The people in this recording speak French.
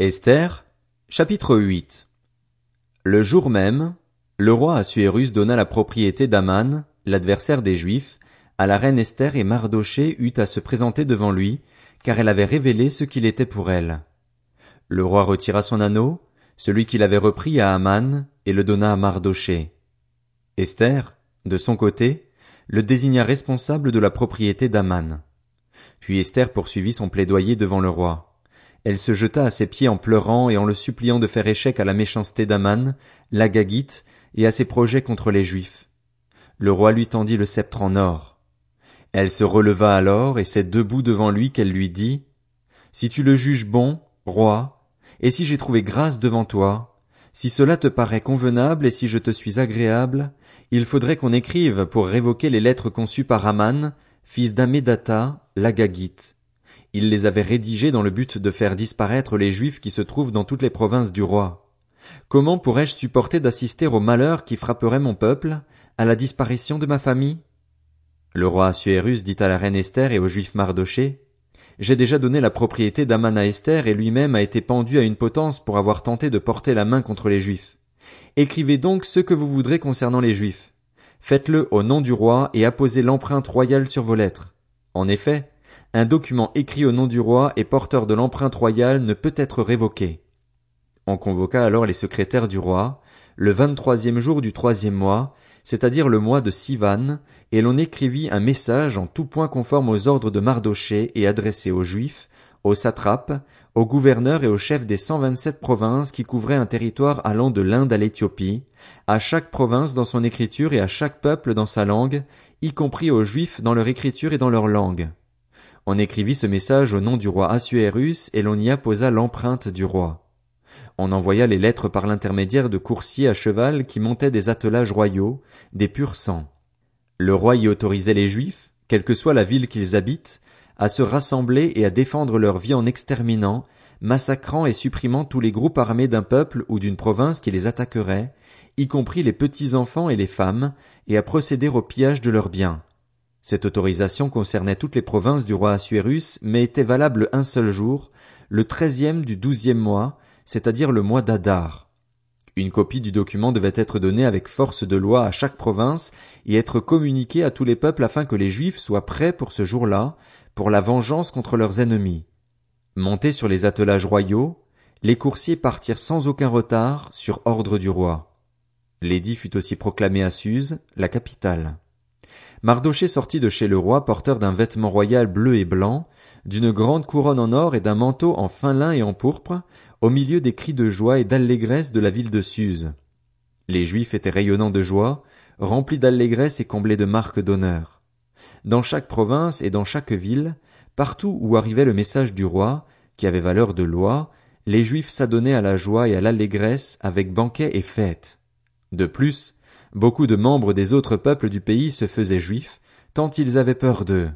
Esther, chapitre 8 Le jour même, le roi Assuérus donna la propriété d'Aman, l'adversaire des Juifs, à la reine Esther et Mardoché eut à se présenter devant lui, car elle avait révélé ce qu'il était pour elle. Le roi retira son anneau, celui qu'il avait repris à Aman, et le donna à Mardoché. Esther, de son côté, le désigna responsable de la propriété d'Aman. Puis Esther poursuivit son plaidoyer devant le roi. Elle se jeta à ses pieds en pleurant et en le suppliant de faire échec à la méchanceté d'Aman, l'Agagite, et à ses projets contre les Juifs. Le roi lui tendit le sceptre en or. Elle se releva alors et c'est debout devant lui qu'elle lui dit, Si tu le juges bon, roi, et si j'ai trouvé grâce devant toi, si cela te paraît convenable et si je te suis agréable, il faudrait qu'on écrive pour révoquer les lettres conçues par Aman, fils d'Amédata, l'Agagite. Il les avait rédigés dans le but de faire disparaître les Juifs qui se trouvent dans toutes les provinces du roi. Comment pourrais-je supporter d'assister au malheur qui frapperait mon peuple, à la disparition de ma famille? Le roi Assuérus dit à la reine Esther et aux Juifs Mardoché, j'ai déjà donné la propriété d'Aman à Esther et lui-même a été pendu à une potence pour avoir tenté de porter la main contre les Juifs. Écrivez donc ce que vous voudrez concernant les Juifs. Faites-le au nom du roi et apposez l'empreinte royale sur vos lettres. En effet, un document écrit au nom du roi et porteur de l'empreinte royale ne peut être révoqué. On convoqua alors les secrétaires du roi, le vingt-troisième jour du troisième mois, c'est-à-dire le mois de Sivan, et l'on écrivit un message en tout point conforme aux ordres de Mardoché et adressé aux Juifs, aux satrapes, aux gouverneurs et aux chefs des cent vingt-sept provinces qui couvraient un territoire allant de l'Inde à l'Éthiopie, à chaque province dans son écriture et à chaque peuple dans sa langue, y compris aux Juifs dans leur écriture et dans leur langue. On écrivit ce message au nom du roi Assuérus et l'on y apposa l'empreinte du roi. On envoya les lettres par l'intermédiaire de coursiers à cheval qui montaient des attelages royaux, des purs sangs. Le roi y autorisait les Juifs, quelle que soit la ville qu'ils habitent, à se rassembler et à défendre leur vie en exterminant, massacrant et supprimant tous les groupes armés d'un peuple ou d'une province qui les attaquerait, y compris les petits enfants et les femmes, et à procéder au pillage de leurs biens. Cette autorisation concernait toutes les provinces du roi Assuérus, mais était valable un seul jour, le treizième du douzième mois, c'est-à-dire le mois d'Adar. Une copie du document devait être donnée avec force de loi à chaque province et être communiquée à tous les peuples afin que les Juifs soient prêts pour ce jour-là, pour la vengeance contre leurs ennemis. Montés sur les attelages royaux, les coursiers partirent sans aucun retard, sur ordre du roi. L'édit fut aussi proclamé à Suse, la capitale. Mardoché sortit de chez le roi porteur d'un vêtement royal bleu et blanc, d'une grande couronne en or et d'un manteau en fin lin et en pourpre, au milieu des cris de joie et d'allégresse de la ville de Suse. Les Juifs étaient rayonnants de joie, remplis d'allégresse et comblés de marques d'honneur. Dans chaque province et dans chaque ville, partout où arrivait le message du roi, qui avait valeur de loi, les Juifs s'adonnaient à la joie et à l'allégresse avec banquets et fêtes. De plus, Beaucoup de membres des autres peuples du pays se faisaient juifs, tant ils avaient peur d'eux.